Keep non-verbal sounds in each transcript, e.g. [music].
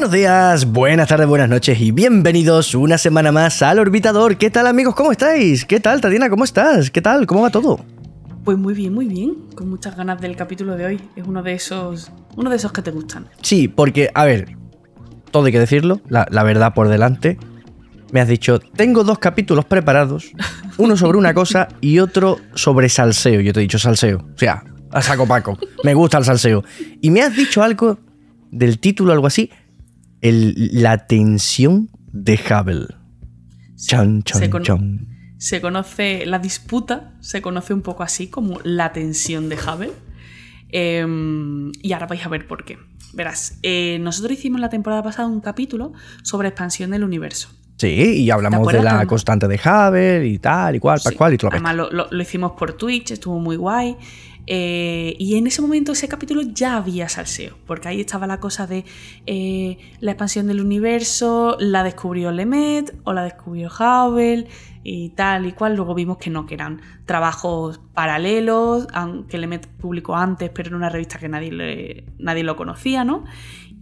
Buenos días, buenas tardes, buenas noches y bienvenidos una semana más al Orbitador. ¿Qué tal amigos? ¿Cómo estáis? ¿Qué tal Tatiana? ¿Cómo estás? ¿Qué tal? ¿Cómo va todo? Pues muy bien, muy bien. Con muchas ganas del capítulo de hoy. Es uno de esos. Uno de esos que te gustan. Sí, porque, a ver, todo hay que decirlo, la, la verdad por delante. Me has dicho, tengo dos capítulos preparados, uno sobre una cosa y otro sobre salseo. Yo te he dicho salseo. O sea, a saco Paco. Me gusta el salseo. Y me has dicho algo del título, algo así. El, la tensión de Hubble. Chan, chan, se, cono- chan. se conoce la disputa, se conoce un poco así como la tensión de Hubble. Em, y ahora vais a ver por qué. Verás, eh, nosotros hicimos la temporada pasada un capítulo sobre expansión del universo. Sí, y hablamos de la constante de Hubble y tal, y cual, tal Sí, cual, y todo lo Además, lo, lo- lo hicimos por Twitch, estuvo muy guay. Eh, y en ese momento, ese capítulo ya había salseo, porque ahí estaba la cosa de eh, la expansión del universo, la descubrió Lemet o la descubrió Hubble y tal y cual. Luego vimos que no, que eran trabajos paralelos, aunque Lemet publicó antes, pero en una revista que nadie, le- nadie lo conocía, ¿no?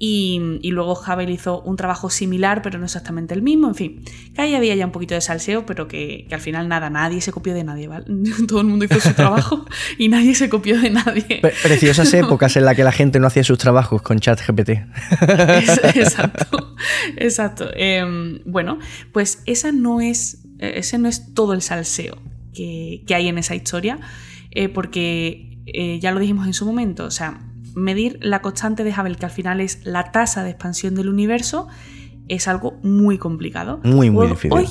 Y, y luego Hubble hizo un trabajo similar, pero no exactamente el mismo. En fin, que ahí había ya un poquito de salseo, pero que, que al final nada, nadie se copió de nadie, ¿vale? [laughs] Todo el mundo hizo su trabajo y nadie se copió de nadie. Pre- Preciosas [laughs] épocas en las que la gente no hacía sus trabajos con ChatGPT. [laughs] Exacto, exacto. Em, bueno, pues esa no es, ese no es todo el salseo que, que hay en esa historia, eh, porque eh, ya lo dijimos en su momento, o sea, medir la constante de Hubble, que al final es la tasa de expansión del universo, es algo muy complicado. Muy, muy difícil. Hoy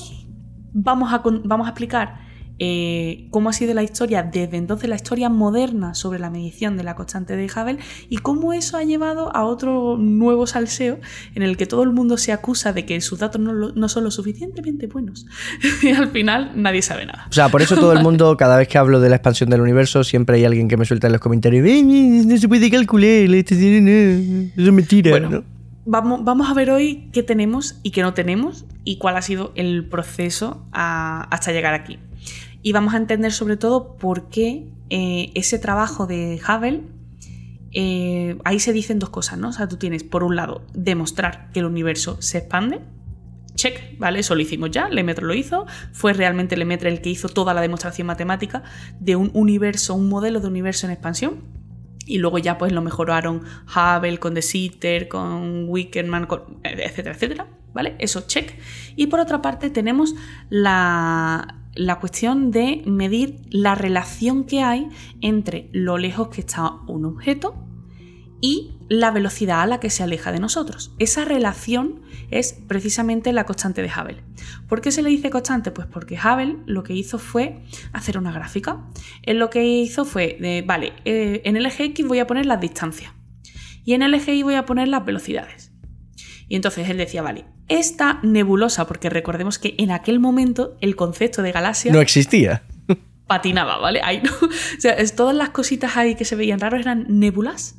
vamos a, vamos a explicar eh, cómo ha sido la historia desde entonces, la historia moderna sobre la medición de la constante de Hubble y cómo eso ha llevado a otro nuevo salseo en el que todo el mundo se acusa de que sus datos no, son lo suficientemente buenos. [laughs] y al final nadie sabe nada. O sea, por eso todo el mundo, cada vez que hablo de la expansión del universo, siempre hay alguien que me suelta en los comentarios, "Eh, no se puede calcular, esto es- no, eso es mentira. Bueno, ¿no? Vamos, vamos a ver hoy qué tenemos y qué no tenemos y cuál ha sido el proceso a- hasta llegar aquí. Y vamos a entender sobre todo por qué eh, ese trabajo de Hubble, eh, ahí se dicen dos cosas, ¿no? O sea, tú tienes, por un lado, demostrar que el universo se expande. Check, ¿vale? Eso lo hicimos ya, Lemaitre lo hizo. Fue realmente Lemaitre el que hizo toda la demostración matemática de un universo, un modelo de universo en expansión. Y luego ya pues lo mejoraron Hubble con De Sitter, con Wickerman, etcétera, etcétera. ¿Vale? Eso, check. Y por otra parte tenemos la, la cuestión de medir la relación que hay entre lo lejos que está un objeto y la velocidad a la que se aleja de nosotros. Esa relación es precisamente la constante de Hubble. ¿Por qué se le dice constante? Pues porque Hubble lo que hizo fue hacer una gráfica. Él lo que hizo fue, de, vale, eh, en el eje X voy a poner las distancias y en el eje Y voy a poner las velocidades. Y entonces él decía, vale, esta nebulosa, porque recordemos que en aquel momento el concepto de galaxia No existía. [laughs] patinaba, ¿vale? Ahí no. [laughs] O sea, es- todas las cositas ahí que se veían raros eran nébulas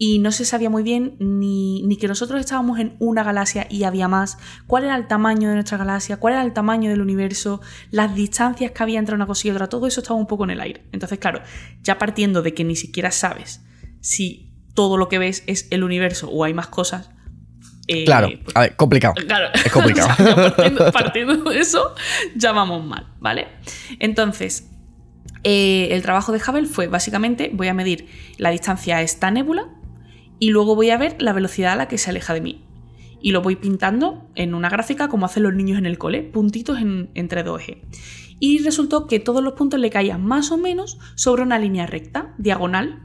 y no se sabía muy bien ni, ni que nosotros estábamos en una galaxia y había más, cuál era el tamaño de nuestra galaxia, cuál era el tamaño del universo, las distancias que había entre una cosa y otra, todo eso estaba un poco en el aire. Entonces, claro, ya partiendo de que ni siquiera sabes si todo lo que ves es el universo o hay más cosas. Eh, Claro, a ver, complicado. Claro. Es [laughs] complicado. O sea, ya partiendo, partiendo de eso, ya vamos mal, ¿vale? Entonces, eh, el trabajo de Hubble fue básicamente, voy a medir la distancia a esta nébula y luego voy a ver la velocidad a la que se aleja de mí. Y lo voy pintando en una gráfica como hacen los niños en el cole, puntitos en- entre dos ejes. Y resultó que todos los puntos le caían más o menos sobre una línea recta, diagonal.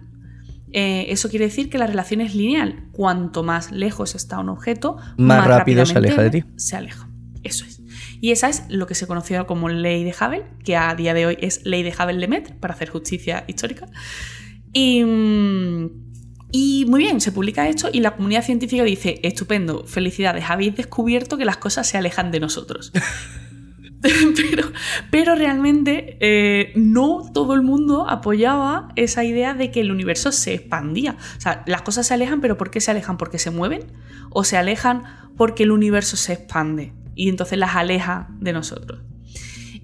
Eh, eso quiere decir que la relación es lineal. Cuanto más lejos está un objeto, Más rápido se aleja de ti. Se aleja. Eso es. Y esa es lo que se conoció como ley de Hubble, que a día de hoy es ley de Hubble-Lemaitre, para hacer justicia histórica. Y, mm, y muy bien, se publica esto y la comunidad científica dice, estupendo, felicidades, habéis descubierto que las cosas se alejan de nosotros. [laughs] [laughs] pero, pero realmente eh, no todo el mundo apoyaba esa idea de que el universo se expandía. O sea, las cosas se alejan, pero ¿por qué se alejan? ¿Porque se mueven? ¿O se alejan porque el universo se expande y entonces las aleja de nosotros?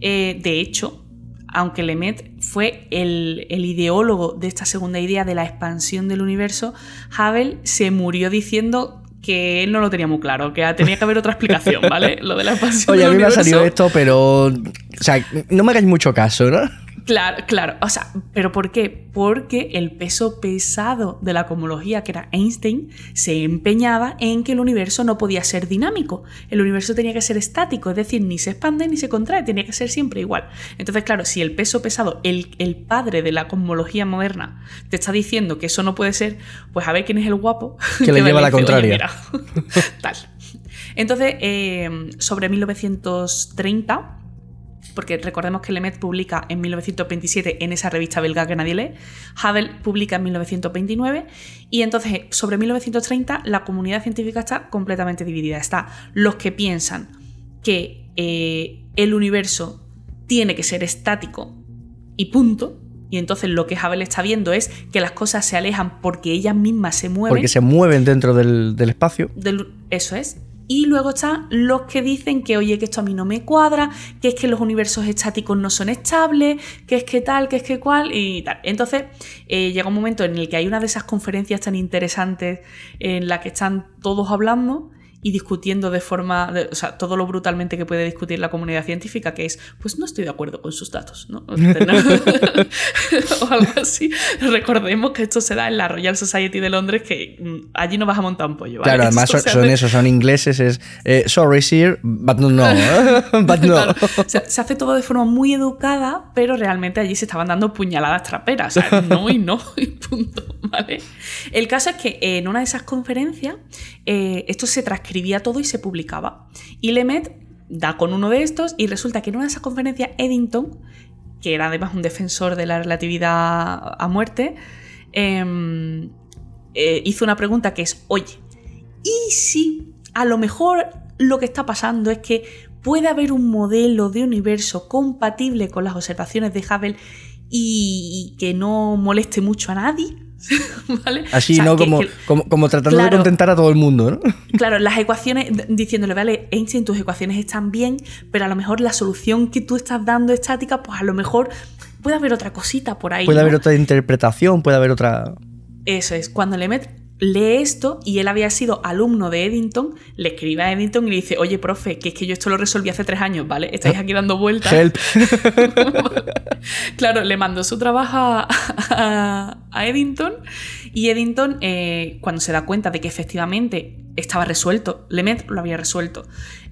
Eh, de hecho, aunque Lemaitre fue el, el ideólogo de esta segunda idea de la expansión del universo, Hubble se murió diciendo que él no lo tenía muy claro, que tenía que haber otra explicación, ¿vale? [laughs] Lo de la expansión. Oye, a mí me ha salido esto, pero. O sea, no me hagáis mucho caso, ¿no? Claro, claro. O sea, ¿pero por qué? Porque el peso pesado de la cosmología, que era Einstein, se empeñaba en que el universo no podía ser dinámico. El universo tenía que ser estático, es decir, ni se expande ni se contrae, tenía que ser siempre igual. Entonces, claro, si el peso pesado, el, el padre de la cosmología moderna, te está diciendo que eso no puede ser, pues a ver quién es el guapo [laughs] Que le lleva la dice, "Oye, contraria". mira, [laughs] Tal. Entonces, eh, sobre 1930 porque recordemos que Lemaitre publica en 1927 en esa revista belga que nadie lee, Hubble publica en 1929 y entonces sobre 1930 la comunidad científica está completamente dividida. Está los que piensan que eh, el universo tiene que ser estático y punto. Y entonces lo que Hubble está viendo es que las cosas se alejan porque ellas mismas se mueven. Porque se mueven dentro del, del espacio. Del- eso es. Y luego están los que dicen que, oye, que esto a mí no me cuadra, que es que los universos estáticos no son estables, que es que tal, que es que cual, y tal. Entonces, eh, llega un momento en el que hay una de esas conferencias tan interesantes en la que están todos hablando y discutiendo de forma, de- o sea, todo lo brutalmente que puede discutir la comunidad científica, que es, pues no estoy de acuerdo con sus datos, ¿no? O [laughs] [laughs] algo así. Recordemos que esto se da en la Royal Society de Londres, que mm, allí no vas a montar un pollo, ¿vale? Claro, además son, son esos, son ingleses, es eh, sorry sir, but no, no, [laughs] but no. Claro, se, se hace todo de forma muy educada, pero realmente allí se estaban dando puñaladas traperas. O sea, no y no, y punto. ¿Vale? El caso es que en una de esas conferencias eh, esto se transcribía todo y se publicaba. Y Lemaitre da con uno de estos y resulta que en una de esas conferencias Eddington, que era además un defensor de la relatividad a muerte, em, eh, hizo una pregunta que es, oye, ¿y si a lo mejor lo que está pasando es que puede haber un modelo de universo compatible con las observaciones de Hubble y que no moleste mucho a nadie? [laughs] ¿Vale? Así, O sea, ¿no? que- como, que- como, como tratando de Claro. contentar a todo el mundo, ¿no? [laughs] Claro, las ecuaciones, diciéndole, vale, Einstein, tus ecuaciones están bien, pero a lo mejor la solución que tú estás dando estática, pues a lo mejor puede haber otra cosita por ahí. Puede ¿no? haber otra interpretación, puede haber otra. Eso es, cuando Lemaitre lee esto y él había sido alumno de Eddington, le escribe a Eddington y le dice, oye, profe, que es que yo esto lo resolví hace tres años, ¿vale? Estáis aquí dando vueltas. Help. [laughs] claro, le mandó su trabajo a, a- a Eddington y Eddington, eh, cuando se da cuenta de que efectivamente estaba resuelto, Lemaitre lo había resuelto,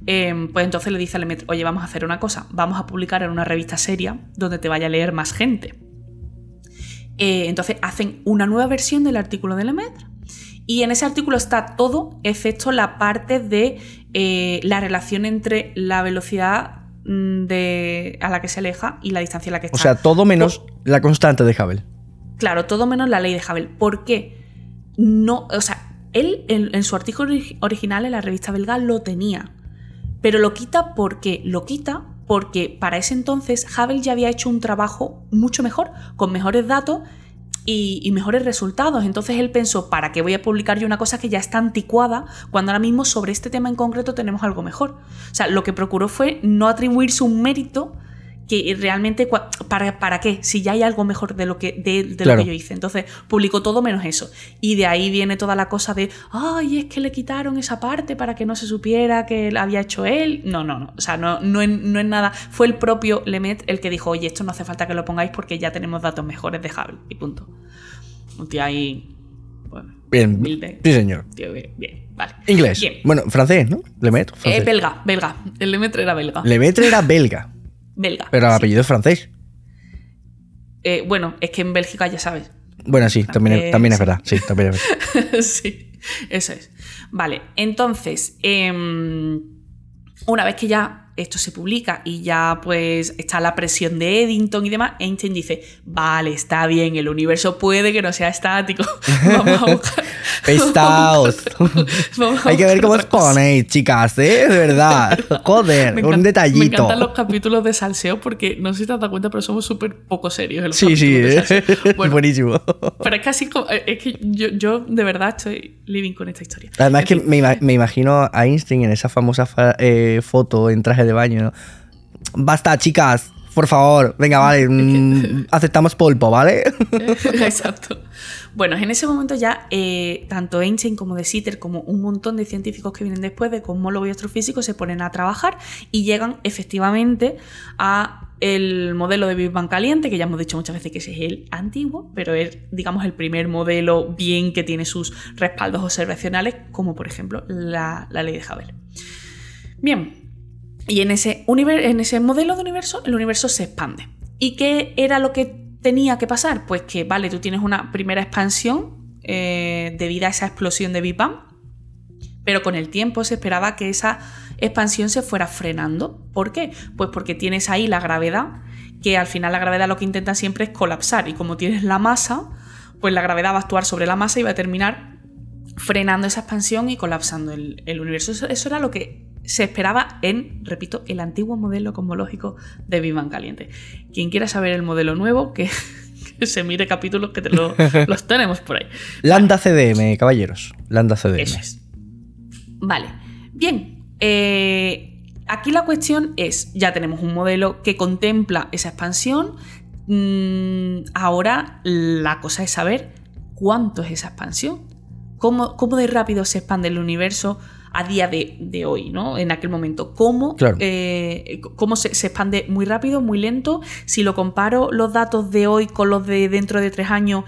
eh, pues entonces le dice a Lemaitre, oye, vamos a hacer una cosa, vamos a publicar en una revista seria donde te vaya a leer más gente. Eh, entonces hacen una nueva versión del artículo de Lemaitre. Y en ese artículo está todo, excepto la parte de eh, la relación entre la velocidad mm, de, a la que se aleja y la distancia a la que está. O sea, todo menos la constante de Hubble. Claro, todo menos la ley de Hubble. ¿Por qué? No, o sea, él en, en su artículo ori- original en la revista belga lo tenía. Pero lo quita porque lo quita porque para ese entonces Hubble ya había hecho un trabajo mucho mejor, con mejores datos y, mejores resultados. Entonces él pensó, ¿para qué voy a publicar yo una cosa que ya está anticuada cuando ahora mismo sobre este tema en concreto tenemos algo mejor? O sea, lo que procuró fue no atribuirse un mérito que realmente para, para qué si ya hay algo mejor de lo que de, de Claro. lo que yo hice entonces publicó todo menos eso y de ahí viene toda la cosa de ay es que le quitaron esa parte para que no se supiera que había hecho él no no no o sea no no es, no es nada fue el propio Lemet el que dijo oye esto no hace falta que lo pongáis porque ya tenemos datos mejores de Hubble y punto un tío ahí bueno Bien. humilde Sí, señor. tío bien, bien, vale Inglés. Bien. Bueno, francés, ¿no? Lemaitre. Eh, belga belga el Lemaitre era belga Lemaitre era belga, belga pero el sí. apellido es francés. Eh, bueno es que en Bélgica ya sabes Bueno, sí, también, es- también es verdad. Sí, también es verdad. [laughs] sí, eso es. Vale, entonces, em, una vez que ya esto se publica y ya pues está la presión de Eddington y demás, Einstein dice, vale, está bien, el universo puede que no sea estático. [laughs] Vamos a buscar... Pestaos. [laughs] vamos a Hay que ver cómo os otra cosa". ponéis, chicas, ¿eh? De verdad. [laughs] Joder, Me un encanta- Me detallito. encantan los capítulos de salseo porque no sé si te has dado cuenta, pero somos súper poco serios en los Sí, sí, capítulos ¿eh? Bueno, buenísimo. pero es que así como, es que yo, yo de verdad estoy living con esta historia. Además En que fin. me, me imagino a Einstein en esa famosa fa- eh, foto en traje baño. Basta, chicas, por favor. Venga, vale. mm, [laughs] aceptamos polvo, ¿vale? [laughs] [laughs] Exacto. Bueno, en ese momento ya eh, tanto Einstein como De Sitter, como un montón de científicos que vienen después de cosmólogos y astrofísicos, se ponen a trabajar y llegan efectivamente a el modelo de Big Bang caliente, que ya hemos dicho muchas veces que ese es el antiguo, pero es, digamos, el primer modelo bien que tiene sus respaldos observacionales, como por ejemplo la, ley de Hubble. Bien, y en ese, en ese modelo de universo, el universo se expande. ¿Y qué era lo que tenía que pasar? Pues que, vale, tú tienes una primera expansión eh, debido a esa explosión de Big Bang, pero con el tiempo se esperaba que esa expansión se fuera frenando. ¿Por qué? Pues porque tienes ahí la gravedad, que al final la gravedad lo que intenta siempre es colapsar, y como tienes la masa, pues la gravedad va a actuar sobre la masa y va a terminar frenando esa expansión y colapsando el, universo. Eso, era lo que se esperaba en, repito, el antiguo modelo cosmológico de Bang caliente. Quien quiera saber el modelo nuevo, que, [laughs] se mire capítulos que te [laughs] los tenemos por ahí. Lambda CDM, caballeros. Lambda CDM. Eso es. Vale. Bien, eh, aquí la cuestión es, ya tenemos un modelo que contempla esa expansión, mm, ahora la cosa es saber cuánto es esa expansión, cómo, de rápido se expande el universo a día de, hoy, ¿no? En aquel momento. ¿Cómo, eh, cómo se, se, expande muy rápido, muy lento? Si lo comparo los datos de hoy con los de dentro de tres años,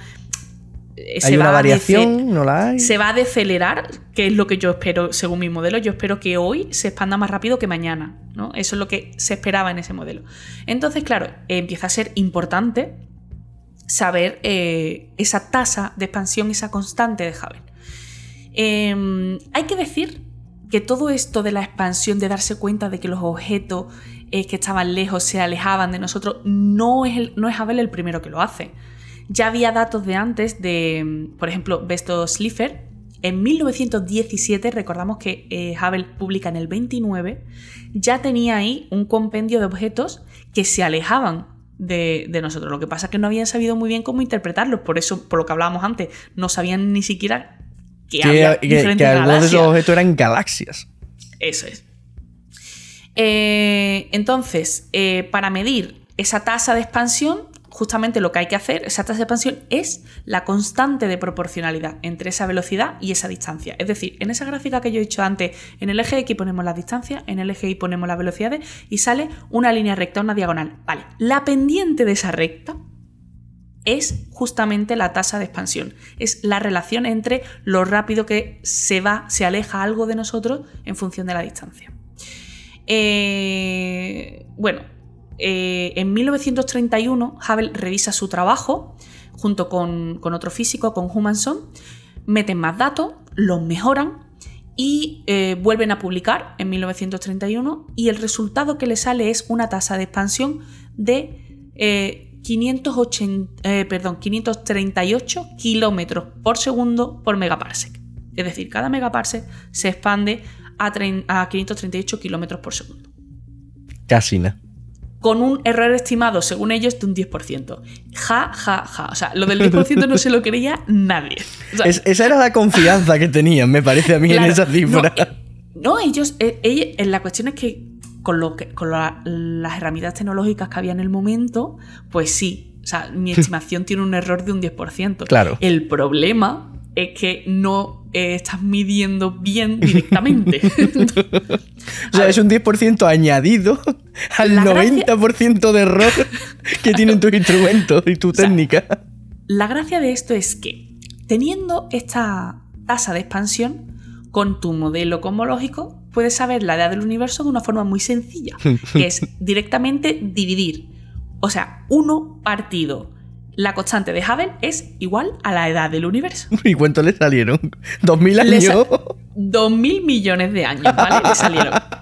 eh, ¿Hay una variación? ¿No la hay? Se va a decelerar, que es lo que yo espero según mi modelo. Yo espero que hoy se expanda más rápido que mañana. ¿no? Eso es lo que se esperaba en ese modelo. Entonces, claro, empieza a ser importante saber eh, esa tasa de expansión, esa constante de Hubble. Em, hay que decir que todo esto de la expansión, de darse cuenta de que los objetos eh, que estaban lejos se alejaban de nosotros, no es, no es el primero que lo hace. Ya había datos de antes de, por ejemplo, Besto Slipher. En 1917, recordamos que eh, Hubble publica en el 29, ya tenía ahí un compendio de objetos que se alejaban de, nosotros. Lo que pasa es que no habían sabido muy bien cómo interpretarlos, por eso, por lo que hablábamos antes, no sabían ni siquiera que, había diferentes algunos de esos objetos eran galaxias. Eso es. Eh, entonces, eh, para medir esa tasa de expansión, justamente lo que hay que hacer, esa tasa de expansión, es la constante de proporcionalidad entre esa velocidad y esa distancia. Es decir, en esa gráfica que yo he dicho antes, en el eje X ponemos la distancia, en el eje Y ponemos las velocidades y sale una línea recta, una diagonal. Vale, la pendiente de esa recta es justamente la tasa de expansión. Es la relación entre lo rápido que se va, se aleja algo de nosotros en función de la distancia. Eh, bueno, eh, en 1931 Hubble revisa su trabajo junto con, otro físico, con Humanson, meten más datos, los mejoran y eh, vuelven a publicar en 1931 y el resultado que le sale es una tasa de expansión de 580, eh, perdón, 538 kilómetros por segundo por megaparsec. Es decir, cada megaparsec se expande a, a 538 kilómetros por segundo. Casi nada con un error estimado, según ellos, de un 10%. Ja, ja, ja. O sea, lo del 10% no se lo creía nadie. esa era la confianza que tenían, me parece a mí, en esa cifra. No, eh, ellos, eh, eh, la cuestión es que con, lo que, con las herramientas tecnológicas que había en el momento, pues sí. O sea, mi estimación tiene un error de un 10%. Claro. El problema es que no estás midiendo bien directamente. [laughs] o sea, es un 10% añadido al 90% de error que tienen tus instrumentos y tu técnica. La gracia de esto es que, teniendo esta tasa de expansión, con tu modelo cosmológico, puedes saber la edad del universo de una forma muy sencilla, que es [laughs] directamente dividir. O sea, uno partido la constante de Hubble es igual a la edad del universo. [laughs] ¿Y cuánto le salieron? ¿2000 años? Dos mil millones de años, ¿vale? Le salieron. [laughs]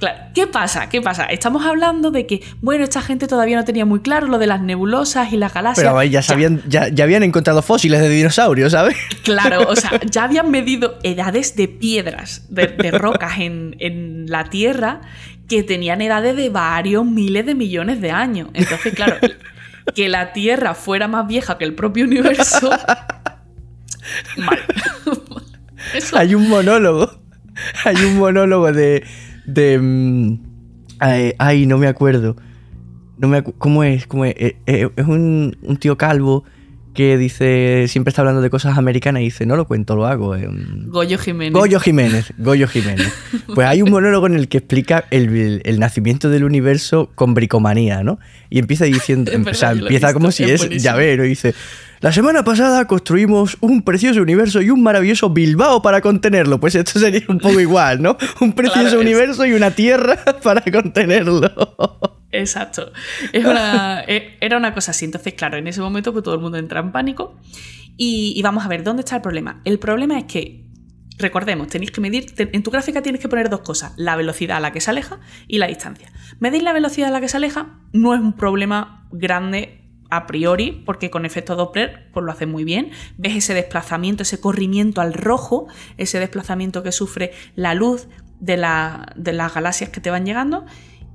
Claro, ¿qué pasa? ¿Qué pasa? Estamos hablando de que, bueno, esta gente todavía no tenía muy claro lo de las nebulosas y las galaxias. Pero ya, sabían, ya. habían encontrado fósiles de dinosaurios, ¿sabes? [laughs] Claro, o sea, ya habían medido edades de piedras, de, rocas en, en la Tierra que tenían edades de varios miles de millones de años. Entonces, claro, [laughs] que la Tierra fuera más vieja que el propio universo. [laughs] Mal. Hay un monólogo. Hay un monólogo de. De mm, ay, no me acuerdo. No me ¿Cómo es? ¿Cómo es? Eh, eh, es un, un, tío calvo que dice, siempre está hablando de cosas americanas y dice, no lo cuento, lo hago. eh, Goyo Jiménez. Goyo Jiménez, Goyo Jiménez. [laughs] Pues hay un monólogo en el que explica el, el- el nacimiento del universo con bricomanía, ¿no? Y empieza diciendo, [laughs] o sea, empieza como si es es buenísimo. llavero, y dice, la semana pasada construimos un precioso universo y un maravilloso Bilbao para contenerlo. Pues esto sería un poco igual, ¿no? Un precioso Claro, es- universo y una tierra [laughs] para contenerlo. Exacto. Es una- e- era una cosa así. Entonces, claro, en ese momento pues, todo el mundo entra en pánico. Y, y vamos a ver, ¿dónde está el problema? El problema es que, recordemos, tenéis que medir, en tu gráfica tienes que poner dos cosas, la velocidad a la que se aleja y la distancia. Medir la velocidad a la que se aleja no es un problema grande a priori, porque con efecto Doppler pues lo hace muy bien. Ves ese desplazamiento, ese corrimiento al rojo, ese desplazamiento que sufre la luz de, la- de las galaxias que te van llegando.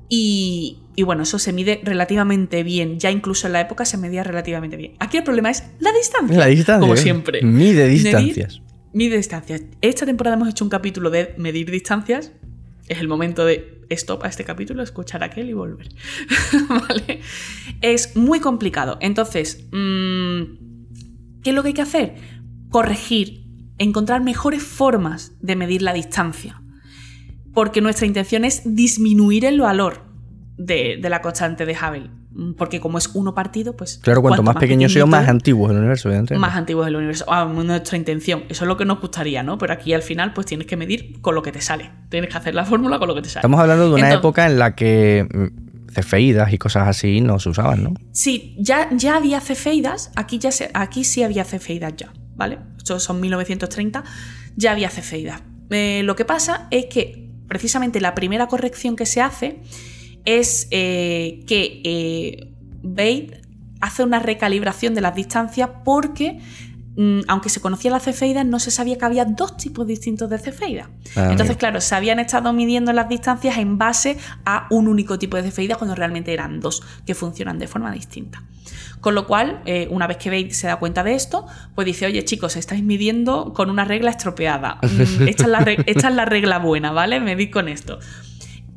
Y, y bueno, eso se mide relativamente bien. Ya incluso en la época se medía relativamente bien. Aquí el problema es la distancia. La distancia. Como siempre. Mide Medir- distancias. Mide distancias. Esta temporada hemos hecho un capítulo de medir distancias. Es el momento de stop a este capítulo, escuchar aquel y volver. [laughs] ¿Vale? Es muy complicado. Entonces, mm, ¿qué es lo que hay que hacer? Corregir, encontrar mejores formas de medir la distancia. Porque nuestra intención es disminuir el valor de, de la constante de Hubble. Mm, Porque como es uno partido, pues. Claro, cuanto más pequeño sea, pequeñito más es, antiguo es el universo, evidentemente. más antiguos del universo. Ah, nuestra intención. Eso es lo que nos gustaría, ¿no? Pero aquí al final, pues tienes que medir con lo que te sale. Tienes que hacer la fórmula con lo que te sale. Estamos hablando de una Entonces- época en la que mm, cefeidas y cosas así no se usaban, ¿no? Sí, ya, ya había cefeidas. Aquí, ya se- aquí sí había cefeidas ya, ¿vale? Estos son 1930. Ya había cefeidas. Eh, lo que pasa es que precisamente la primera corrección que se hace es eh, que eh, Bate hace una recalibración de las distancias porque, mm, aunque se conocía la cefeida, no se sabía que había dos tipos distintos de cefeida. Ah, Entonces, amigo. claro, se habían estado midiendo las distancias en base a un único tipo de cefeida cuando realmente eran dos que funcionan de forma distinta. Con lo cual, eh, una vez que Bate se da cuenta de esto, pues dice, oye chicos, estáis midiendo con una regla estropeada. Mm, Esta es la, reg- esta es la regla buena, ¿vale? Medid con esto.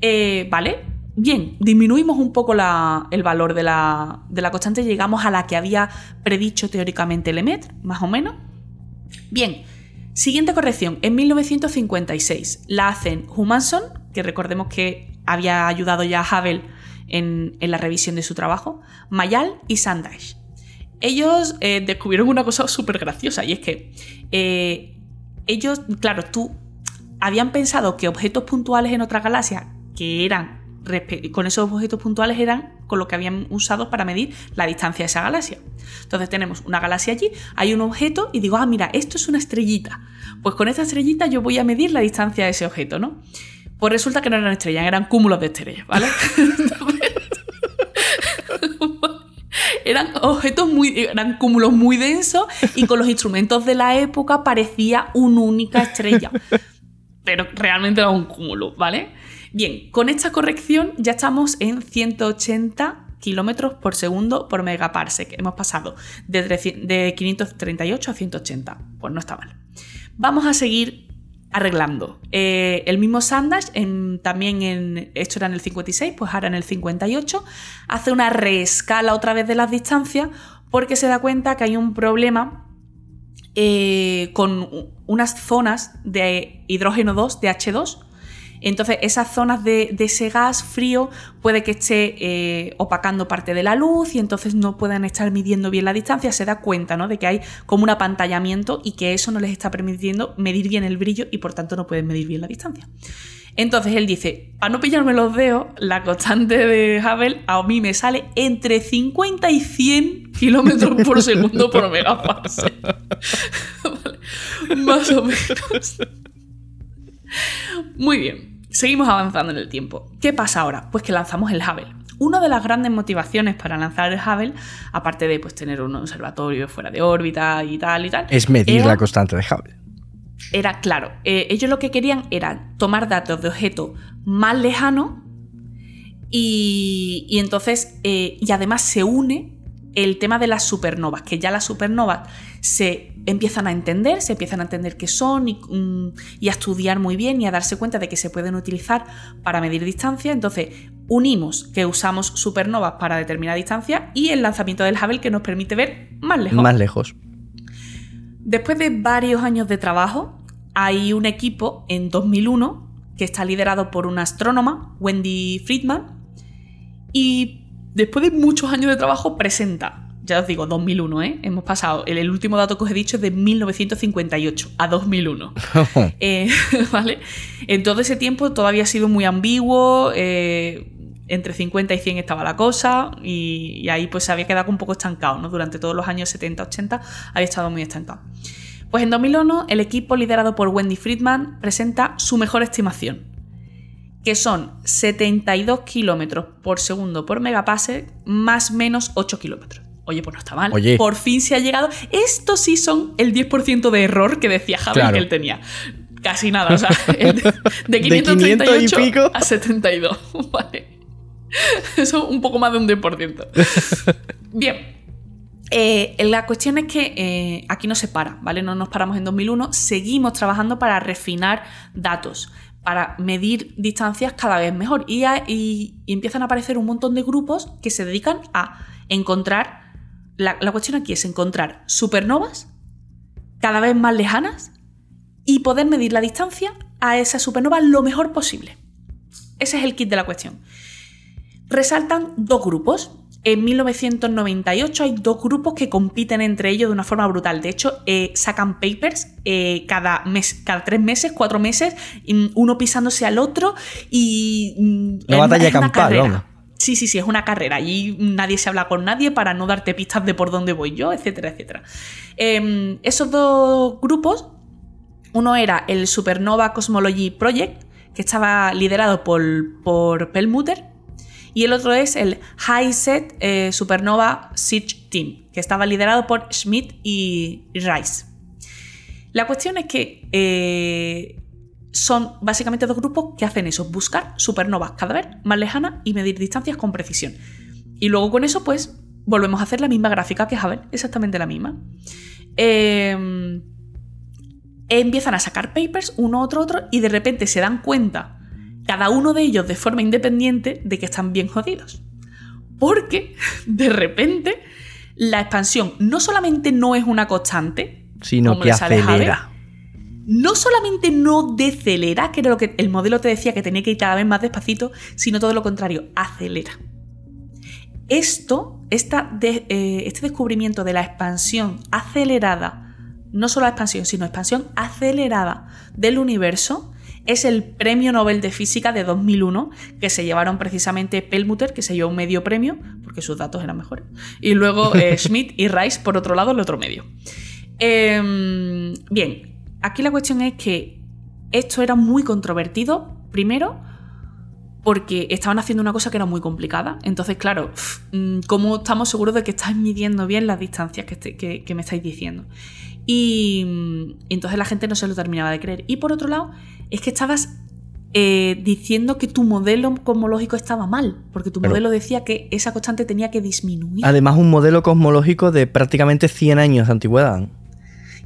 Eh, ¿Vale? Bien, disminuimos un poco la- el valor de la, de la constante llegamos a la que había predicho teóricamente Lemaitre, más o menos. Bien, siguiente corrección. En 1956 la hacen Humanson, que recordemos que había ayudado ya a Hubble en, en la revisión de su trabajo, Mayal y Sandage. Ellos eh, descubrieron una cosa súper graciosa y es que eh, ellos, claro, tú habían pensado que objetos puntuales en otra galaxia que eran con esos objetos puntuales eran con lo que habían usado para medir la distancia de esa galaxia. Entonces tenemos una galaxia allí, hay un objeto y digo, ah, mira, esto es una estrellita. Pues con esta estrellita yo voy a medir la distancia de ese objeto, ¿no? Pues resulta que no eran estrellas, eran cúmulos de estrellas, ¿vale? [laughs] [laughs] eran objetos muy. eran cúmulos muy densos y con los instrumentos de la época parecía una única estrella. Pero realmente era un cúmulo, ¿vale? Bien, con esta corrección ya estamos en 180 kilómetros por segundo por megaparsec. Hemos pasado de, 300 de 538 a 180. Pues no está mal. Vamos a seguir arreglando. Eh, el mismo Sandage, en- también en. Esto era en el 56, pues ahora en el 58, hace una reescala otra vez de las distancias porque se da cuenta que hay un problema eh, con unas zonas de hidrógeno 2, de H2. Entonces, esas zonas de, de ese gas frío puede que esté eh, opacando parte de la luz y entonces no puedan estar midiendo bien la distancia. Se da cuenta ¿no? de que hay como un apantallamiento y que eso no les está permitiendo medir bien el brillo y por tanto no pueden medir bien la distancia. Entonces él dice, para no pillarme los dedos, la constante de Hubble a mí me sale entre 50 y 100 kilómetros por segundo por [laughs] megaparsec. [laughs] Vale, Más o menos. Muy bien, seguimos avanzando en el tiempo. ¿Qué pasa ahora? Pues que lanzamos el Hubble. Una de las grandes motivaciones para lanzar el Hubble, aparte de pues, tener un observatorio fuera de órbita y tal y tal, Es medir era- la constante de Hubble. era claro, eh, ellos lo que querían era tomar datos de objetos más lejanos y, y entonces, eh, y además se une el tema de las supernovas, que ya las supernovas se empiezan a entender, se empiezan a entender qué son y, mm, y a estudiar muy bien y a darse cuenta de que se pueden utilizar para medir distancia. Entonces, Unimos que usamos supernovas para determinar distancia y el lanzamiento del Hubble que nos permite ver más lejos. Más lejos. Después de varios años de trabajo, hay un equipo en 2001 que está liderado por una astrónoma, Wendy Friedman, y después de muchos años de trabajo presenta ya os digo, 2001, ¿eh? Hemos pasado, el, último dato que os he dicho es de 1958 a 2001. [laughs] Eh, [laughs] ¿Vale? En todo ese tiempo todavía ha sido muy ambiguo, eh, entre 50 y 100 estaba la cosa y, y, ahí pues se había quedado un poco estancado, ¿no? Durante todos los años 70, 80 había estado muy estancado. Pues en 2001 el equipo liderado por Wendy Friedman presenta su mejor estimación, que son 72 kilómetros por segundo por megapase más menos 8 kilómetros. Oye, pues no está mal. Por fin se ha llegado. Estos sí son el 10% de error que decía Javi que él tenía. Casi nada, o sea, [laughs] de, 538 a 72. [laughs] Vale. Eso un poco más de un 10%. [laughs] Bien. Eh, la cuestión es que eh, aquí no se para, ¿vale? No nos paramos en 2001, seguimos trabajando para refinar datos, para medir distancias cada vez mejor. y, empiezan a aparecer un montón de grupos que se dedican a encontrar la, cuestión aquí es encontrar supernovas cada vez más lejanas y poder medir la distancia a esa supernova lo mejor posible. Ese es el kit de la cuestión. Resaltan dos grupos. En 1998 hay dos grupos que compiten entre ellos de una forma brutal. De hecho, eh, sacan papers eh, cada, mes, cada tres meses, cuatro meses, uno pisándose al otro y... Mm, una batalla campal, Sí, sí, sí, es una carrera. Allí nadie se habla con nadie para no darte pistas de por dónde voy yo, etcétera, etcétera. Em, esos dos grupos, uno era el Supernova Cosmology Project, que estaba liderado por, por Perlmutter, y el otro es el HiSet eh, Supernova Search Team, que estaba liderado por Schmidt y Rice. La cuestión es que eh, son básicamente dos grupos que hacen eso, buscar supernovas cada vez más lejanas y medir distancias con precisión. Y luego con eso, pues, volvemos a hacer la misma gráfica que Hubble, exactamente la misma. Em, empiezan a sacar papers, uno, otro, otro, y de repente se dan cuenta, cada uno de ellos de forma independiente, de que están bien jodidos. Porque, [laughs] de repente, la expansión no solamente no es una constante, sino que acelera no solamente no decelera, que era lo que el modelo te decía que tenía que ir cada vez más despacito, sino todo lo contrario, acelera. Esto, eh, este descubrimiento de la expansión acelerada, no solo la expansión, sino expansión acelerada del universo, es el premio Nobel de Física de 2001, que se llevaron precisamente Pelmuter, que se llevó un medio premio, porque sus datos eran mejores, y luego eh, [laughs] Schmidt y Rice, por otro lado, el otro medio. Em, bien, aquí la cuestión es que esto era muy controvertido, primero, porque estaban haciendo una cosa que era muy complicada. Entonces, claro, mm, ¿cómo estamos seguros de que estáis midiendo bien las distancias que, me estáis diciendo? Y, mm, entonces la gente no se lo terminaba de creer. Y por otro lado, es que estabas eh, diciendo que tu modelo cosmológico estaba mal, porque tu modelo decía que esa constante tenía que disminuir. Además, un modelo cosmológico de prácticamente 100 años de antigüedad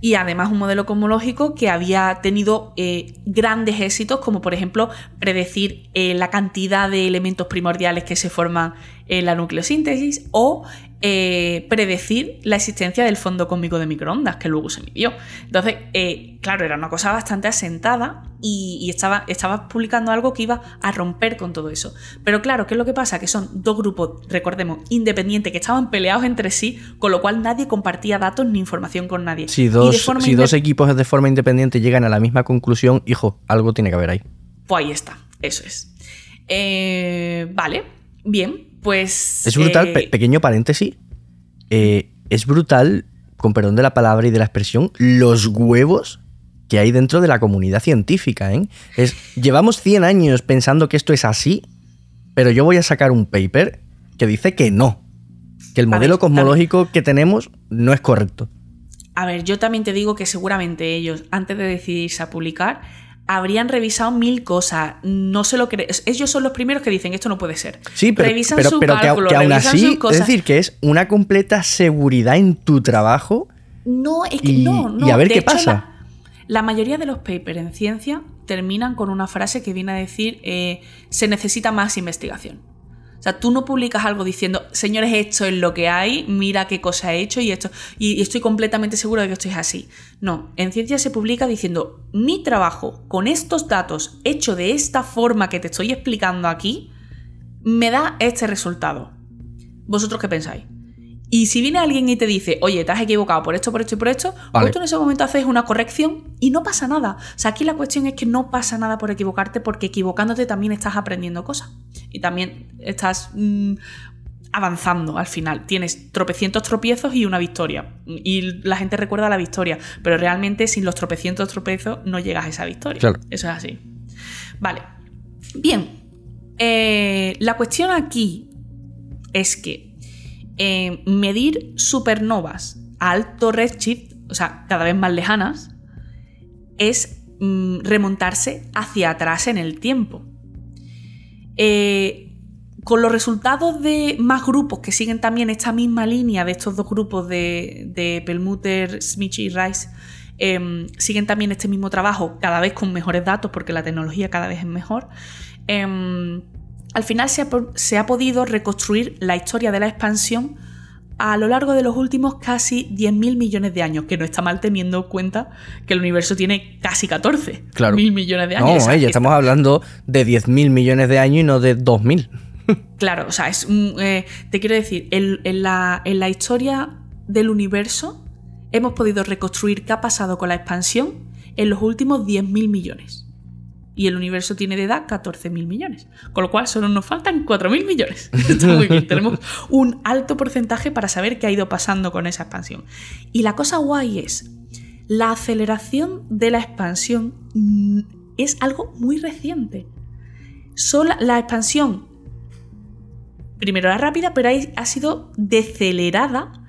y además un modelo cosmológico que había tenido eh, grandes éxitos, como por ejemplo predecir eh, la cantidad de elementos primordiales que se forman en la nucleosíntesis o eh, predecir la existencia del fondo cósmico de microondas, que luego se midió. Entonces, eh, claro, era una cosa bastante asentada y, estaba, estaba, publicando algo que iba a romper con todo eso. Pero claro, ¿qué es lo que pasa? Que son dos grupos, recordemos, independientes, que estaban peleados entre sí, con lo cual nadie compartía datos ni información con nadie. Si dos, si dos equipos de forma independiente llegan a la misma conclusión, hijo, algo tiene que haber ahí. Pues ahí está, eso es. Eh, vale, bien, pues. Es brutal, eh, pequeño paréntesis. Eh, es brutal, con perdón de la palabra y de la expresión, los huevos que hay dentro de la comunidad científica. ¿eh? Es, llevamos 100 años pensando que esto es así, pero yo voy a sacar un paper que dice que no, que el modelo cosmológico que tenemos no es correcto. A ver, yo también te digo que seguramente ellos, antes de decidirse a publicar, habrían revisado mil cosas. No se lo creen. Ellos son los primeros que dicen esto no puede ser. Sí, pero, revisan pero, que, aún así, es decir, que es una completa seguridad en tu trabajo. No, es que no, no. Y a ver qué pasa. La, mayoría de los papers en ciencia terminan con una frase que viene a decir eh, se necesita más investigación. O sea, tú no publicas algo diciendo, señores, esto es lo que hay, mira qué cosa he hecho y esto, y, estoy completamente seguro de que esto es así. No, en ciencia se publica diciendo, mi trabajo con estos datos hecho de esta forma que te estoy explicando aquí, me da este resultado. ¿Vosotros qué pensáis? Y si viene alguien y te dice, oye, te has equivocado por esto, por esto y por esto, pues tú en ese momento haces una corrección y no pasa nada. O sea, aquí la cuestión es que no pasa nada por equivocarte porque equivocándote también estás aprendiendo cosas. Y también estás mm, avanzando al final. Tienes tropecientos tropiezos y una victoria. Y la gente recuerda la victoria, pero realmente sin los tropecientos tropiezos no llegas a esa victoria. Eso es así. Vale. Bien. Eh, la cuestión aquí es que eh, medir supernovas a alto redshift, o sea, cada vez más lejanas, es mm, remontarse hacia atrás en el tiempo. Eh, con los resultados de más grupos que siguen también esta misma línea de estos dos grupos de, de Perlmutter, Smith y Rice, em, siguen también este mismo trabajo, cada vez con mejores datos porque la tecnología cada vez es mejor. Em, al final se ha, podido reconstruir la historia de la expansión a lo largo de los últimos casi 10.000 millones de años, que no está mal teniendo en cuenta que el universo tiene casi 14 mil millones de años. No, ya estamos hablando de 10.000 millones de años y no de 2.000. [laughs] claro, o sea, es, eh, te quiero decir, en, la, en la historia del universo hemos podido reconstruir qué ha pasado con la expansión en los últimos 10.000 millones y el universo tiene de edad 14.000 millones. Con lo cual solo nos faltan 4.000 millones. [laughs] Está muy bien. Tenemos un alto porcentaje para saber qué ha ido pasando con esa expansión. Y la cosa guay es, la aceleración de la expansión es algo muy reciente. Solo la expansión, primero era rápida, pero ha sido decelerada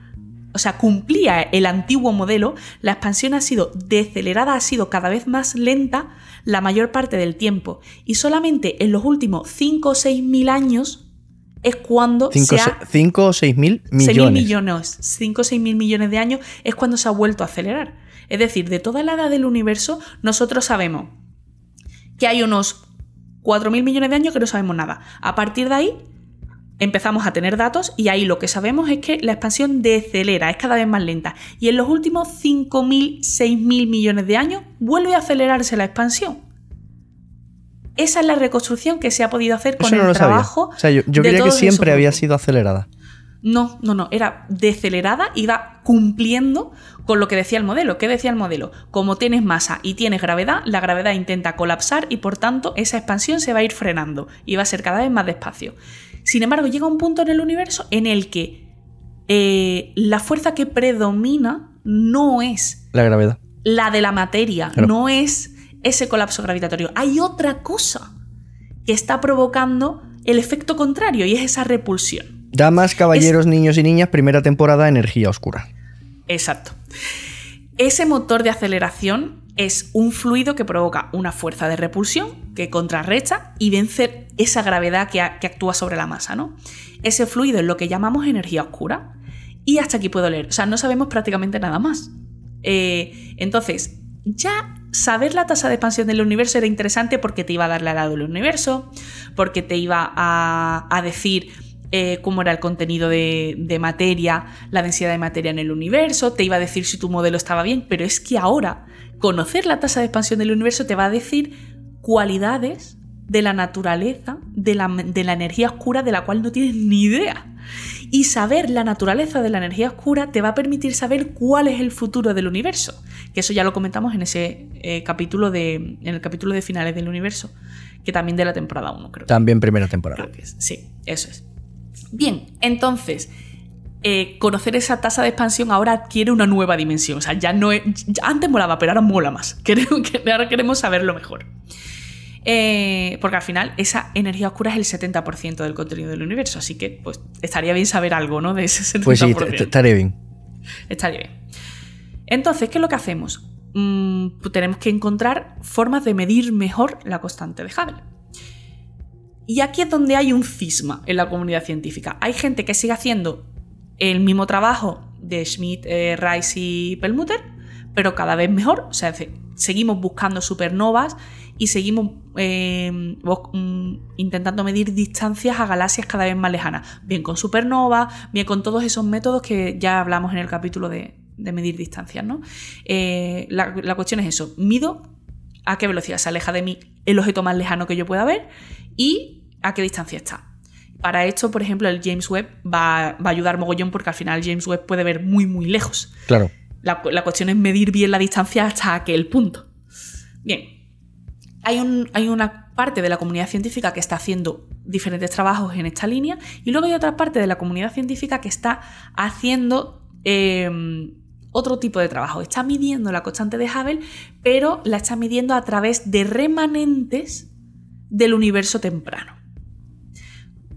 o sea, cumplía el antiguo modelo, la expansión ha sido decelerada, ha sido cada vez más lenta la mayor parte del tiempo. Y solamente en los últimos 5 o 6 mil años es cuando 5 o 6 mil millones. 6 millones. 5 o 6 mil millones de años es cuando se ha vuelto a acelerar. Es decir, de toda la edad del universo, nosotros sabemos que hay unos 4 mil millones de años que no sabemos nada. A partir de ahí, empezamos a tener datos y ahí lo que sabemos es que la expansión decelera, es cada vez más lenta. Y en los últimos 5.000, 6.000 millones de años vuelve a acelerarse la expansión. Esa es la reconstrucción que se ha podido hacer con el trabajo. O sea, yo, creía que siempre había sido acelerada. No, no, no, era decelerada, iba cumpliendo con lo que decía el modelo. ¿Qué decía el modelo? Como tienes masa y tienes gravedad, la gravedad intenta colapsar y por tanto esa expansión se va a ir frenando y va a ser cada vez más despacio. Sin embargo, llega un punto en el universo en el que eh, la fuerza que predomina no es la gravedad. La de la materia, no es ese colapso gravitatorio. Hay otra cosa que está provocando el efecto contrario y es esa repulsión. Damas, caballeros, niños y niñas, primera temporada, energía oscura. Exacto. Ese motor de aceleración es un fluido que provoca una fuerza de repulsión que contrarresta y vence esa gravedad que, actúa sobre la masa, ¿no? Ese fluido es lo que llamamos energía oscura. Y hasta aquí puedo leer. O sea, no sabemos prácticamente nada más. Eh, entonces, ya saber la tasa de expansión del universo era interesante porque te iba a dar la edad del universo, porque te iba a, decir eh, cómo era el contenido de, de, materia, la densidad de materia en el universo, te iba a decir si tu modelo estaba bien, pero es que ahora conocer la tasa de expansión del universo te va a decir cualidades de la naturaleza, de la, energía oscura de la cual no tienes ni idea. Y saber la naturaleza de la energía oscura te va a permitir saber cuál es el futuro del universo. Que eso ya lo comentamos en ese eh, capítulo de. en el capítulo de finales del universo. Que también de la temporada 1, creo. También primera temporada. Sí, eso es. Bien, entonces. Eh, conocer esa tasa de expansión ahora adquiere una nueva dimensión. O sea, ya no es, antes molaba, pero ahora mola más. [laughs] ahora queremos saberlo mejor. Eh, porque al final esa energía oscura es el 70% del contenido del universo, así que pues estaría bien saber algo, ¿no? De ese 70%. Pues sí, estaría bien. Estaría bien. Entonces, ¿qué es lo que hacemos? Mm, pues tenemos que encontrar formas de medir mejor la constante de Hubble. Y aquí es donde hay un cisma en la comunidad científica. Hay gente que sigue haciendo el mismo trabajo de Schmidt, eh, Rice y Perlmutter, pero cada vez mejor. O sea, seguimos buscando supernovas y seguimos eh, mm, intentando medir distancias a galaxias cada vez más lejanas, bien con supernova, bien con todos esos métodos que ya hablamos en el capítulo de, medir distancias. ¿no? Eh, la cuestión es eso, mido a qué velocidad se aleja de mí el objeto más lejano que yo pueda ver y a qué distancia está. Para esto, por ejemplo, el James Webb va, a ayudar mogollón porque al final James Webb puede ver muy, muy lejos. Claro. La, cuestión es medir bien la distancia hasta aquel punto. Bien. Hay, un, hay una parte de la comunidad científica que está haciendo diferentes trabajos en esta línea y luego hay otra parte de la comunidad científica que está haciendo em, otro tipo de trabajo. Está midiendo la constante de Hubble, pero la está midiendo a través de remanentes del universo temprano.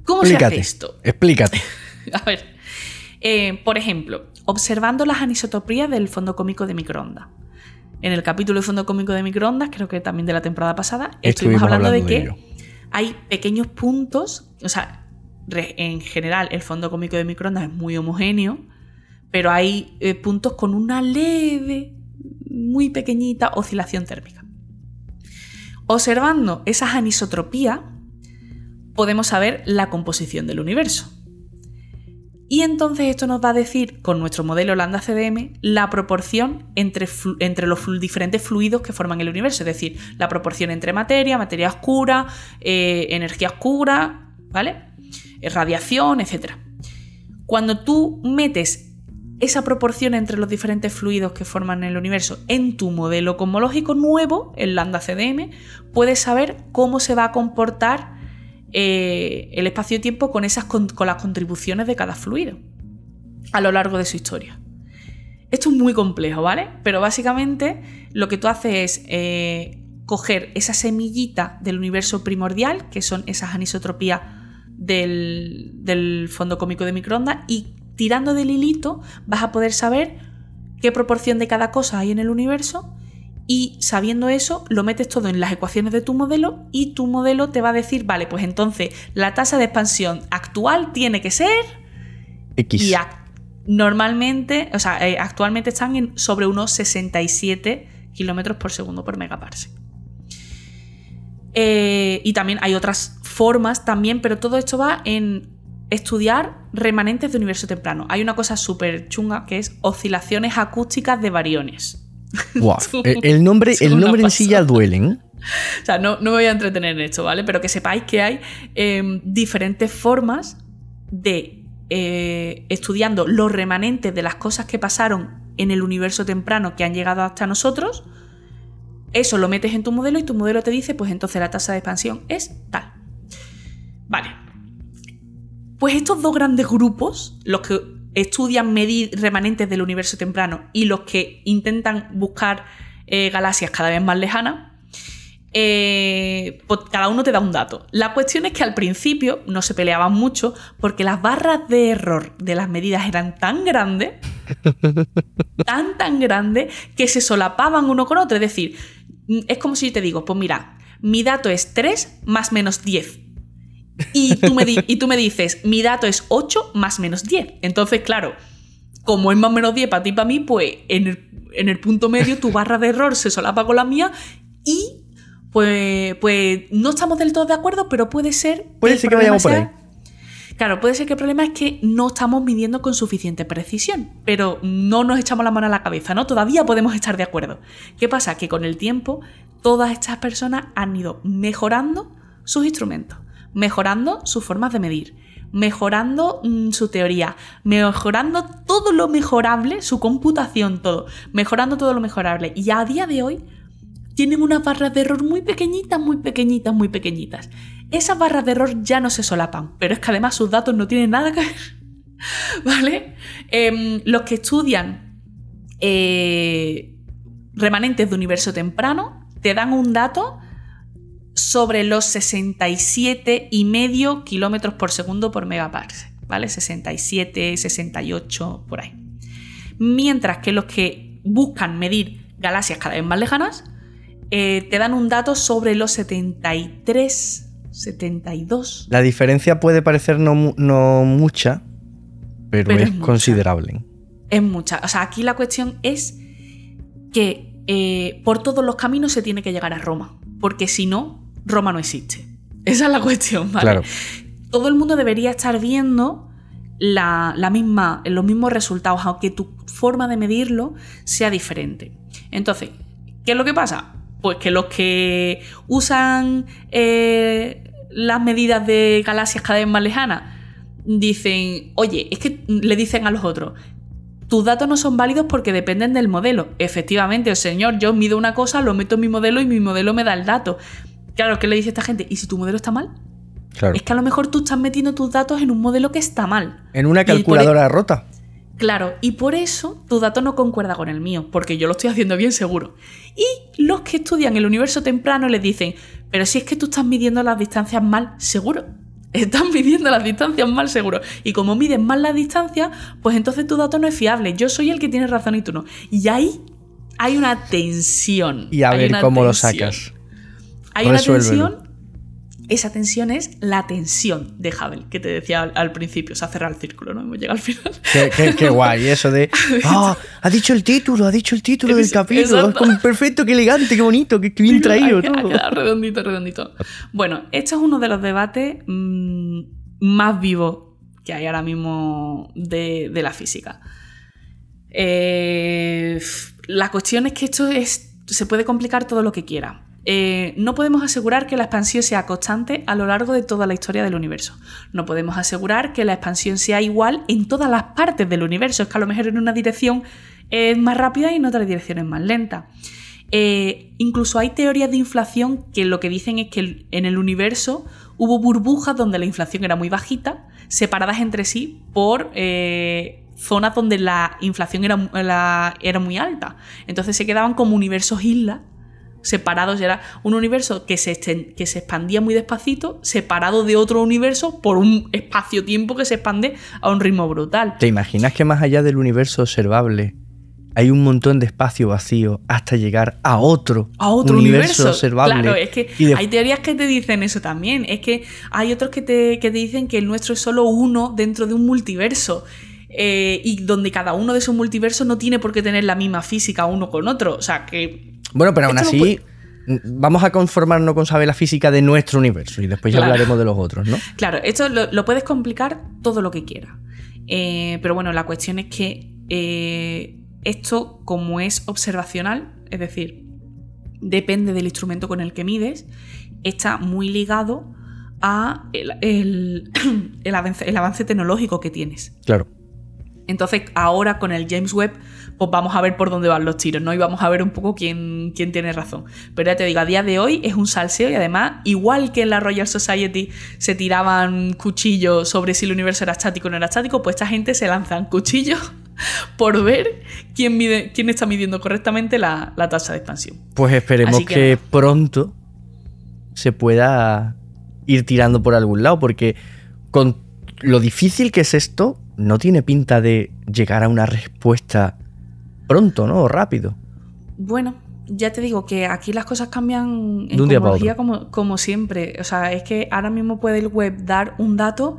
¿Cómo se hace esto? Explícate. [laughs] a ver, eh, por ejemplo, observando las anisotropías del fondo cómico de microondas. En el capítulo de fondo cómico de microondas, creo que también de la temporada pasada, estuvimos, hablando, de que hay pequeños puntos, o sea, en general el fondo cómico de microondas es muy homogéneo, pero hay eh, puntos con una leve, muy pequeñita oscilación térmica. Observando esas anisotropías, podemos saber la composición del universo. Y entonces esto nos va a decir, con nuestro modelo lambda CDM, la proporción entre, entre los diferentes fluidos que forman el universo, es decir, la proporción entre materia, materia oscura, eh, energía oscura, ¿vale? Eh, radiación, etc. Cuando tú metes esa proporción entre los diferentes fluidos que forman el universo en tu modelo cosmológico nuevo, el lambda CDM, puedes saber cómo se va a comportar eh, el espacio-tiempo con, esas, con, las contribuciones de cada fluido a lo largo de su historia. Esto es muy complejo, ¿vale? Pero básicamente lo que tú haces es eh, coger esa semillita del universo primordial, que son esas anisotropías del, del fondo cómico de microondas, y tirando del hilito vas a poder saber qué proporción de cada cosa hay en el universo y sabiendo eso lo metes todo en las ecuaciones de tu modelo y tu modelo te va a decir, vale, pues entonces la tasa de expansión actual tiene que ser X. Y normalmente, o sea, eh, actualmente están en sobre unos 67 kilómetros por segundo por megaparsec. Eh, y también hay otras formas también, pero todo esto va en estudiar remanentes de universo temprano. Hay una cosa súper chunga que es oscilaciones acústicas de variones. [laughs] el nombre, el nombre en sí ya duelen. [laughs] O sea, no, me voy a entretener en esto, ¿vale? Pero que sepáis que hay em, diferentes formas de eh, estudiando los remanentes de las cosas que pasaron en el universo temprano que han llegado hasta nosotros. Eso lo metes en tu modelo y tu modelo te dice, pues entonces la tasa de expansión es tal. Vale, pues estos dos grandes grupos, los que estudian medir remanentes del universo temprano y los que intentan buscar eh, galaxias cada vez más lejanas, eh, pues cada uno te da un dato. La cuestión es que al principio no se peleaban mucho porque las barras de error de las medidas eran tan grandes, [laughs] tan, tan grandes, que se solapaban uno con otro. Es decir, es como si yo te digo, pues mira, mi dato es 3 más menos 10. Y tú, me y tú me dices, mi dato es 8 más menos 10. Entonces, claro, como es más menos 10 para ti y para mí, pues en el, punto medio tu barra de error se solapa con la mía y pues, pues no estamos del todo de acuerdo, pero puede ser... Puede ser que vayamos por ahí. Claro, puede ser que el problema es que no estamos midiendo con suficiente precisión, pero no nos echamos la mano a la cabeza, ¿no? Todavía podemos estar de acuerdo. ¿Qué pasa? Que con el tiempo todas estas personas han ido mejorando sus instrumentos mejorando sus formas de medir, mejorando mm, su teoría, mejorando todo lo mejorable, su computación, todo, mejorando todo lo mejorable. Y a día de hoy tienen unas barras de error muy pequeñitas, muy pequeñitas, muy pequeñitas. Esas barras de error ya no se solapan, pero es que además sus datos no tienen nada que ver. [laughs] ¿Vale? Em, los que estudian eh, remanentes de universo temprano te dan un dato sobre los 67 y medio kilómetros por segundo por megaparsec, ¿vale? 67, 68, por ahí. Mientras que los que buscan medir galaxias cada vez más lejanas eh, te dan un dato sobre los 73, 72. La diferencia puede parecer no, mucha, pero, es, considerable. Es mucha. O sea, aquí la cuestión es que eh, por todos los caminos se tiene que llegar a Roma. porque si no, Roma no existe. Esa es la cuestión, ¿vale? Claro. Todo el mundo debería estar viendo la, la misma, los mismos resultados, aunque tu forma de medirlo sea diferente. Entonces, ¿qué es lo que pasa? Pues que los que usan eh, las medidas de galaxias cada vez más lejanas dicen, oye, es que le dicen a los otros, tus datos no son válidos porque dependen del modelo. Efectivamente, señor, yo mido una cosa, lo meto en mi modelo y mi modelo me da el dato. Claro, ¿qué le dice esta gente? ¿Y si tu modelo está mal? Claro. Es que a lo mejor tú estás metiendo tus datos en un modelo que está mal. En una e- calculadora rota. Claro, y por eso tu dato no concuerda con el mío, porque yo lo estoy haciendo bien seguro. Y los que estudian el universo temprano les dicen, pero si es que tú estás midiendo las distancias mal, seguro. [laughs] Estás midiendo las distancias mal, seguro. Y como mides mal las distancias, pues entonces tu dato no es fiable. Yo soy el que tiene razón y tú no. Y ahí hay una tensión. Y a ver cómo lo sacas. Hay una tensión. Esa tensión es la tensión de Hubble, que te decía al, al principio. Se ha cerrado el círculo, ¿no? Hemos llegado al final. Qué, qué- qué guay eso de. [laughs] ¡Ah! ha dicho el título, ha dicho el título del capítulo. Como perfecto, qué elegante, qué bonito, qué, qué bien traído Ha- Ha redondito, redondito. Bueno, este es uno de los debates mm, más vivos que hay ahora mismo de, de la física. Eh, la cuestión es que esto es, se puede complicar todo lo que quiera. Eh, no podemos asegurar que la expansión sea constante a lo largo de toda la historia del universo. No podemos asegurar que la expansión sea igual en todas las partes del universo. Es que a lo mejor en una dirección es más rápida y en otra dirección es más lenta. Eh, incluso hay teorías de inflación que lo que dicen es que en el universo hubo burbujas donde la inflación era muy bajita, separadas entre sí por eh, zonas donde la inflación era, era muy alta. Entonces se quedaban como universos islas separados. Era un universo que se, que se expandía muy despacito, separado de otro universo por un espacio-tiempo que se expande a un ritmo brutal. ¿Te imaginas que más allá del universo observable hay un montón de espacio vacío hasta llegar a otro, a otro universo. observable? Claro, es que de- hay teorías que te dicen eso también. Es que hay otros que te, que te dicen que el nuestro es solo uno dentro de un multiverso. eh, y donde cada uno de esos multiversos no tiene por qué tener la misma física uno con otro. O sea, que Bueno, pero aún Esto así, vamos a conformarnos con saber la física de nuestro universo y después ya Claro. hablaremos de los otros, ¿no? Claro, esto lo, lo puedes complicar todo lo que quieras. Eh, pero bueno, la cuestión es que eh, esto, como es observacional, es decir, depende del instrumento con el que mides, está muy ligado a el, el- [clears throat] el avance, el avance tecnológico que tienes. Claro. Entonces, ahora con el James Webb, pues vamos a ver por dónde van los tiros, ¿no? Y vamos a ver un poco quién, quién tiene razón. Pero ya te digo, a día de hoy es un salseo y además, igual que en la Royal Society se tiraban cuchillos sobre si el universo era estático o no era estático, pues esta gente se lanzan cuchillos [laughs] por ver quién, mide, quién está midiendo correctamente la, la tasa de expansión. Pues esperemos que pronto se pueda ir tirando por algún lado, porque con lo difícil que es esto, no tiene pinta de llegar a una respuesta pronto, ¿no? O rápido. Bueno, ya te digo que aquí las cosas cambian en De un día para como, como siempre. O sea, es que ahora mismo puede el web dar un dato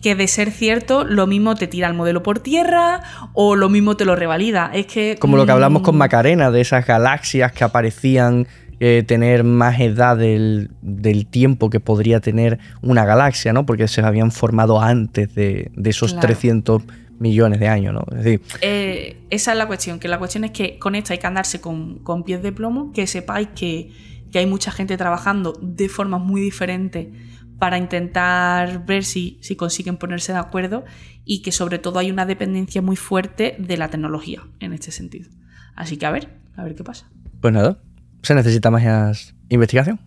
que de ser cierto, lo mismo te tira el modelo por tierra o lo mismo te lo revalida. Es que. Como lo que hablamos con mm, Macarena, de esas galaxias que aparecían eh, tener más edad del, del tiempo que podría tener una galaxia, ¿no? Porque se habían formado antes de, de esos Claro. 300 millones de años, ¿no? Es decir, Eh, esa es la cuestión, que la cuestión es que con esto hay que andarse con, con pies de plomo, que sepáis que, que hay mucha gente trabajando de formas muy diferentes para intentar ver si, si consiguen ponerse de acuerdo y que sobre todo hay una dependencia muy fuerte de la tecnología en este sentido. Así que a ver, a ver qué pasa. pues nada, se necesita más investigación.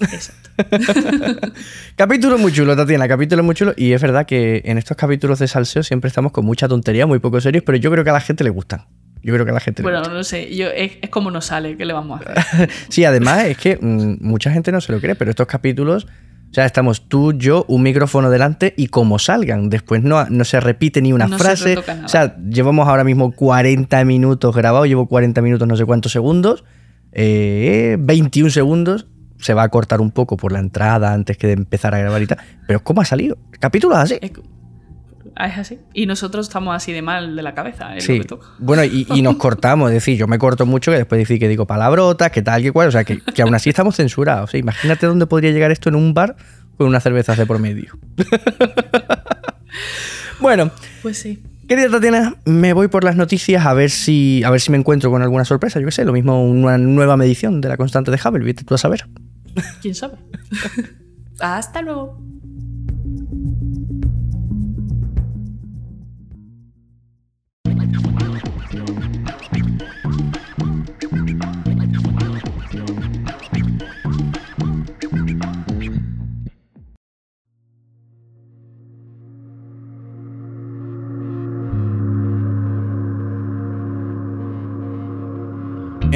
Exacto. [laughs] Capítulo muy chulo, Tatiana, capítulo muy chulo. Y es verdad que en estos capítulos de salseo siempre estamos con mucha tontería, muy poco serios, pero yo creo que a la gente le gustan. Yo creo que a la gente le Bueno, no sé, yo, es, es como nos sale, ¿qué le vamos a hacer? [laughs] Sí, además es que mm, mucha gente no se lo cree, pero estos capítulos, o sea, estamos tú, yo, un micrófono delante y como salgan. Después no, no se repite ni una No frase. nada. O sea, llevamos ahora mismo 40 minutos grabados, llevo 40 minutos, no sé cuántos segundos, eh, 21 segundos. Se va a cortar un poco por la entrada antes que de empezar a grabar y tal. Pero ¿cómo ha salido? El capítulo es así. Es- es así. Y nosotros estamos así de mal de la cabeza, es Sí. lo que toca. Bueno, y, y nos [laughs] cortamos, es decir, yo me corto mucho que después decir que digo palabrotas, que tal, que cual, o sea, que, que aún así estamos censurados. Imagínate dónde podría llegar esto en un bar con una cerveza de por medio. [laughs] bueno, Pues sí. querida Tatiana, me voy por las noticias a ver si a ver si me encuentro con alguna sorpresa, yo qué sé, lo mismo una nueva medición de la constante de Hubble, vete tú a saber. ¿Quién sabe? [laughs] Hasta luego.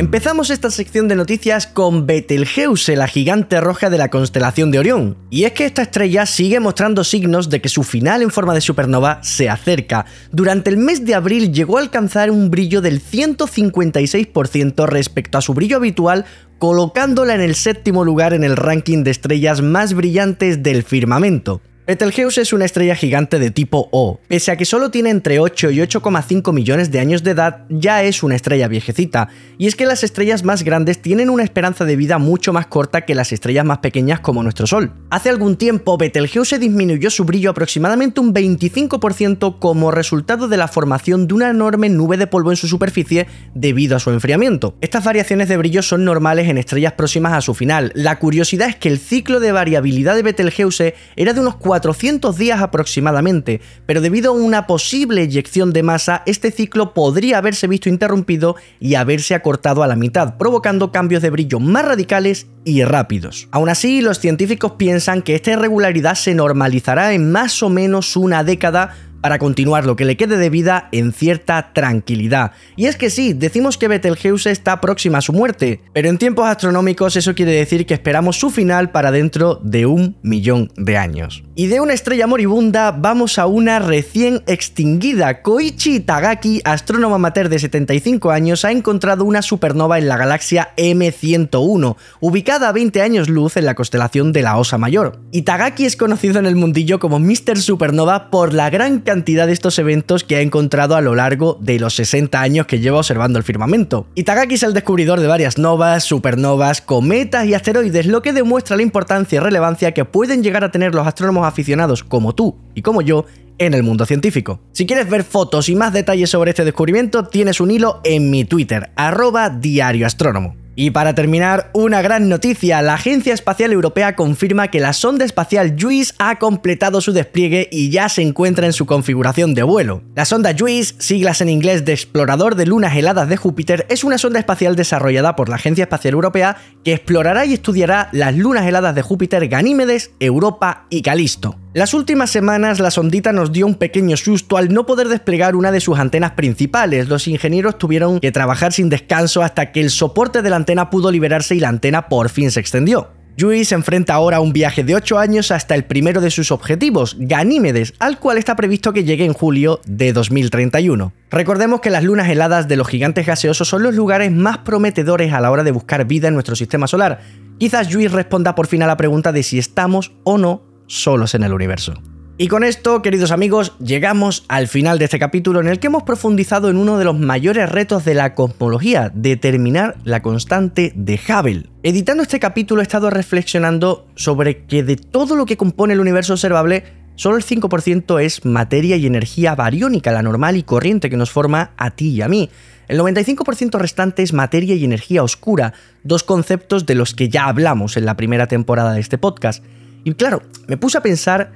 Empezamos esta sección de noticias con Betelgeuse, la gigante roja de la constelación de Orión. Y es que esta estrella sigue mostrando signos de que su final en forma de supernova se acerca. Durante el mes de abril llegó a alcanzar un brillo del 156% respecto a su brillo habitual, colocándola en el séptimo lugar en el ranking de estrellas más brillantes del firmamento. Betelgeuse es una estrella gigante de tipo O. Pese a que solo tiene entre 8 y 8,5 millones de años de edad, ya es una estrella viejecita. Y es que las estrellas más grandes tienen una esperanza de vida mucho más corta que las estrellas más pequeñas como nuestro Sol. Hace algún tiempo, Betelgeuse disminuyó su brillo aproximadamente un 25% como resultado de la formación de una enorme nube de polvo en su superficie debido a su enfriamiento. Estas variaciones de brillo son normales en estrellas próximas a su final. La curiosidad es que el ciclo de variabilidad de Betelgeuse era de unos 400 días aproximadamente, pero debido a una posible eyección de masa, este ciclo podría haberse visto interrumpido y haberse acortado a la mitad, provocando cambios de brillo más radicales y rápidos. Aún así, los científicos piensan que esta irregularidad se normalizará en más o menos una década para continuar lo que le quede de vida en cierta tranquilidad. Y es que sí, decimos que Betelgeuse está próxima a su muerte, pero en tiempos astronómicos eso quiere decir que esperamos su final para dentro de un millón de años. Y de una estrella moribunda vamos a una recién extinguida. Koichi Itagaki, astrónomo amateur de 75 años, ha encontrado una supernova en la galaxia M101, ubicada a 20 años luz en la constelación de la Osa Mayor. Itagaki es conocido en el mundillo como Mr. Supernova por la gran cantidad de estos eventos que ha encontrado a lo largo de los 60 años que lleva observando el firmamento. Itagaki es el descubridor de varias novas, supernovas, cometas y asteroides, lo que demuestra la importancia y relevancia que pueden llegar a tener los astrónomos aficionados como tú y como yo en el mundo científico. Si quieres ver fotos y más detalles sobre este descubrimiento, tienes un hilo en mi Twitter, arroba diarioastrónomo. Y para terminar, una gran noticia. La Agencia Espacial Europea confirma que la sonda espacial JUICE ha completado su despliegue y ya se encuentra en su configuración de vuelo. La sonda JUICE, siglas en inglés de Explorador de Lunas Heladas de Júpiter, es una sonda espacial desarrollada por la Agencia Espacial Europea que explorará y estudiará las lunas heladas de Júpiter, Ganímedes, Europa y Calisto. Las últimas semanas la sondita nos dio un pequeño susto al no poder desplegar una de sus antenas principales. Los ingenieros tuvieron que trabajar sin descanso hasta que el soporte de la antena pudo liberarse y la antena por fin se extendió. Yui se enfrenta ahora a un viaje de 8 años hasta el primero de sus objetivos, Ganímedes, al cual está previsto que llegue en julio de 2031. Recordemos que las lunas heladas de los gigantes gaseosos son los lugares más prometedores a la hora de buscar vida en nuestro sistema solar. Quizás Yui responda por fin a la pregunta de si estamos o no solos en el universo. Y con esto, queridos amigos, llegamos al final de este capítulo en el que hemos profundizado en uno de los mayores retos de la cosmología, determinar la constante de Hubble. Editando este capítulo he estado reflexionando sobre que de todo lo que compone el universo observable, solo el 5% es materia y energía bariónica, la normal y corriente que nos forma a ti y a mí. El 95% restante es materia y energía oscura, dos conceptos de los que ya hablamos en la primera temporada de este podcast. Y claro, me puse a pensar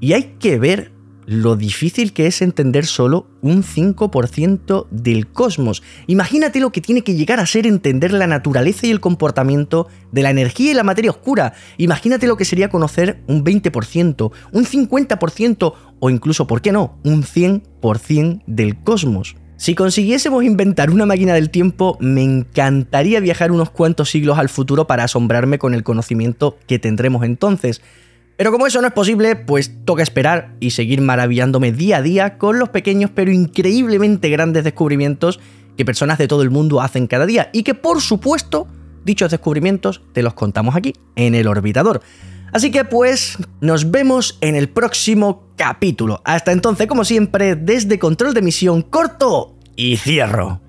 y hay que ver lo difícil que es entender solo un 5% del cosmos. Imagínate lo que tiene que llegar a ser entender la naturaleza y el comportamiento de la energía y la materia oscura. Imagínate lo que sería conocer un 20%, un 50% o incluso, ¿por qué no?, un 100% del cosmos. Si consiguiésemos inventar una máquina del tiempo, me encantaría viajar unos cuantos siglos al futuro para asombrarme con el conocimiento que tendremos entonces. Pero como eso no es posible, pues toca esperar y seguir maravillándome día a día con los pequeños pero increíblemente grandes descubrimientos que personas de todo el mundo hacen cada día y que por supuesto dichos descubrimientos te los contamos aquí, en el orbitador. Así que pues nos vemos en el próximo capítulo. Hasta entonces, como siempre, desde control de misión corto y cierro.